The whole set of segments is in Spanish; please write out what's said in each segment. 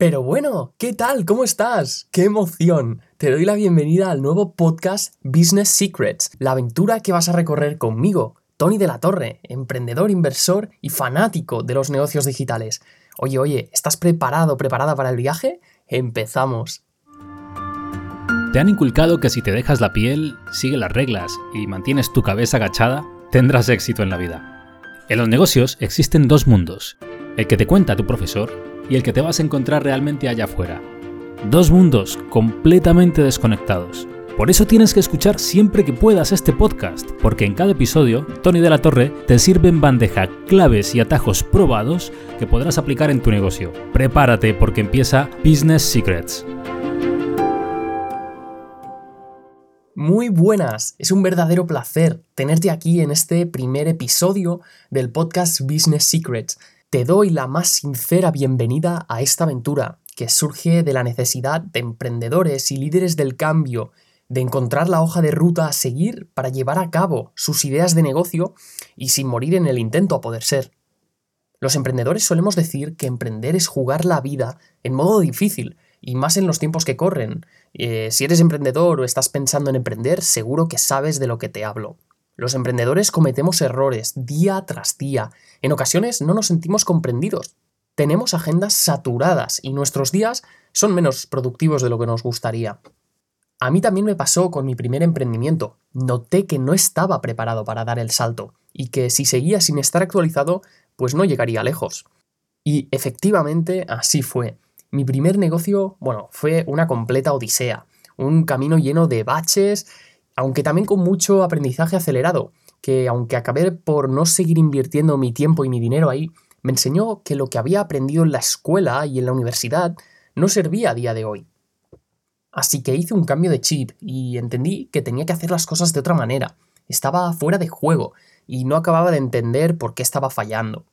Pero bueno, ¿qué tal? ¿Cómo estás? ¡Qué emoción! Te doy la bienvenida al nuevo podcast Business Secrets, la aventura que vas a recorrer conmigo, Tony de la Torre, emprendedor, inversor y fanático de los negocios digitales. Oye, oye, ¿estás preparado, preparada para el viaje? Empezamos. ¿Te han inculcado que si te dejas la piel, sigue las reglas y mantienes tu cabeza agachada, tendrás éxito en la vida? En los negocios existen dos mundos, el que te cuenta tu profesor y el que te vas a encontrar realmente allá afuera. Dos mundos completamente desconectados. Por eso tienes que escuchar siempre que puedas este podcast, porque en cada episodio, Tony de la Torre te sirve en bandeja claves y atajos probados que podrás aplicar en tu negocio. Prepárate porque empieza Business Secrets. Muy buenas, es un verdadero placer tenerte aquí en este primer episodio del podcast Business Secrets. Te doy la más sincera bienvenida a esta aventura que surge de la necesidad de emprendedores y líderes del cambio de encontrar la hoja de ruta a seguir para llevar a cabo sus ideas de negocio y sin morir en el intento a poder ser. Los emprendedores solemos decir que emprender es jugar la vida en modo difícil, y más en los tiempos que corren. Eh, si eres emprendedor o estás pensando en emprender, seguro que sabes de lo que te hablo. Los emprendedores cometemos errores día tras día. En ocasiones no nos sentimos comprendidos. Tenemos agendas saturadas y nuestros días son menos productivos de lo que nos gustaría. A mí también me pasó con mi primer emprendimiento. Noté que no estaba preparado para dar el salto y que si seguía sin estar actualizado, pues no llegaría lejos. Y efectivamente así fue. Mi primer negocio, bueno, fue una completa odisea, un camino lleno de baches, aunque también con mucho aprendizaje acelerado, que aunque acabé por no seguir invirtiendo mi tiempo y mi dinero ahí, me enseñó que lo que había aprendido en la escuela y en la universidad no servía a día de hoy. Así que hice un cambio de chip y entendí que tenía que hacer las cosas de otra manera. Estaba fuera de juego y no acababa de entender por qué estaba fallando.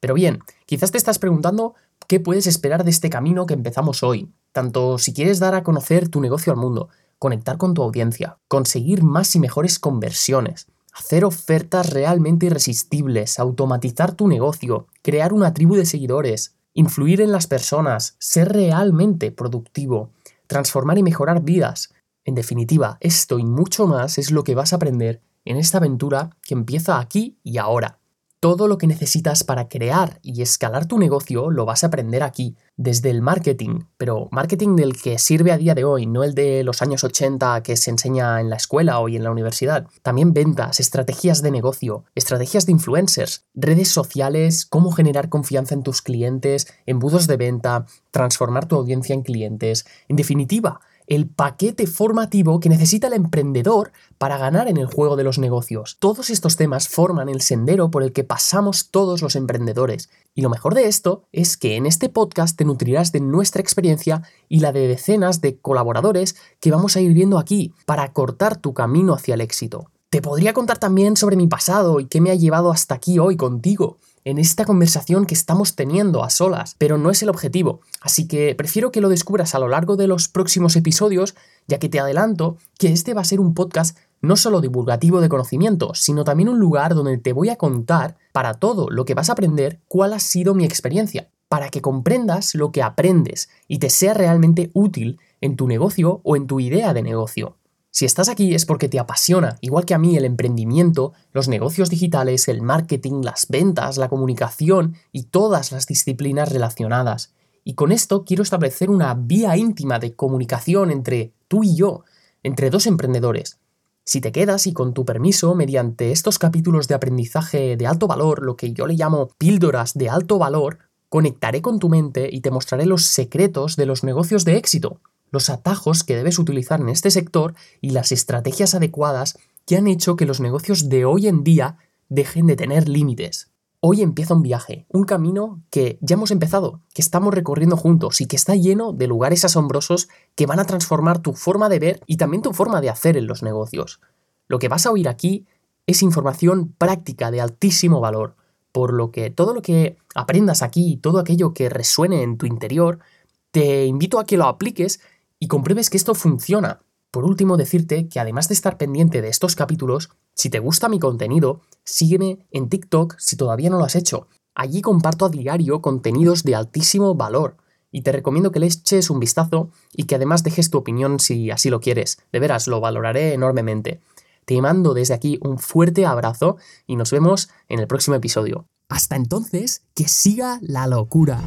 Pero bien, quizás te estás preguntando qué puedes esperar de este camino que empezamos hoy, tanto si quieres dar a conocer tu negocio al mundo, conectar con tu audiencia, conseguir más y mejores conversiones, hacer ofertas realmente irresistibles, automatizar tu negocio, crear una tribu de seguidores, influir en las personas, ser realmente productivo, transformar y mejorar vidas. En definitiva, esto y mucho más es lo que vas a aprender en esta aventura que empieza aquí y ahora. Todo lo que necesitas para crear y escalar tu negocio lo vas a aprender aquí, desde el marketing, pero marketing del que sirve a día de hoy, no el de los años 80 que se enseña en la escuela o en la universidad. También ventas, estrategias de negocio, estrategias de influencers, redes sociales, cómo generar confianza en tus clientes, embudos de venta, transformar tu audiencia en clientes. En definitiva, el paquete formativo que necesita el emprendedor para ganar en el juego de los negocios. Todos estos temas forman el sendero por el que pasamos todos los emprendedores. Y lo mejor de esto es que en este podcast te nutrirás de nuestra experiencia y la de decenas de colaboradores que vamos a ir viendo aquí para cortar tu camino hacia el éxito. Te podría contar también sobre mi pasado y qué me ha llevado hasta aquí hoy contigo en esta conversación que estamos teniendo a solas, pero no es el objetivo, así que prefiero que lo descubras a lo largo de los próximos episodios, ya que te adelanto que este va a ser un podcast no solo divulgativo de conocimiento, sino también un lugar donde te voy a contar para todo lo que vas a aprender cuál ha sido mi experiencia, para que comprendas lo que aprendes y te sea realmente útil en tu negocio o en tu idea de negocio. Si estás aquí es porque te apasiona, igual que a mí, el emprendimiento, los negocios digitales, el marketing, las ventas, la comunicación y todas las disciplinas relacionadas. Y con esto quiero establecer una vía íntima de comunicación entre tú y yo, entre dos emprendedores. Si te quedas y con tu permiso, mediante estos capítulos de aprendizaje de alto valor, lo que yo le llamo píldoras de alto valor, conectaré con tu mente y te mostraré los secretos de los negocios de éxito los atajos que debes utilizar en este sector y las estrategias adecuadas que han hecho que los negocios de hoy en día dejen de tener límites. Hoy empieza un viaje, un camino que ya hemos empezado, que estamos recorriendo juntos y que está lleno de lugares asombrosos que van a transformar tu forma de ver y también tu forma de hacer en los negocios. Lo que vas a oír aquí es información práctica de altísimo valor, por lo que todo lo que aprendas aquí y todo aquello que resuene en tu interior, te invito a que lo apliques y compruebes que esto funciona. Por último, decirte que además de estar pendiente de estos capítulos, si te gusta mi contenido, sígueme en TikTok si todavía no lo has hecho. Allí comparto a diario contenidos de altísimo valor y te recomiendo que le eches un vistazo y que además dejes tu opinión si así lo quieres. De veras, lo valoraré enormemente. Te mando desde aquí un fuerte abrazo y nos vemos en el próximo episodio. Hasta entonces, que siga la locura.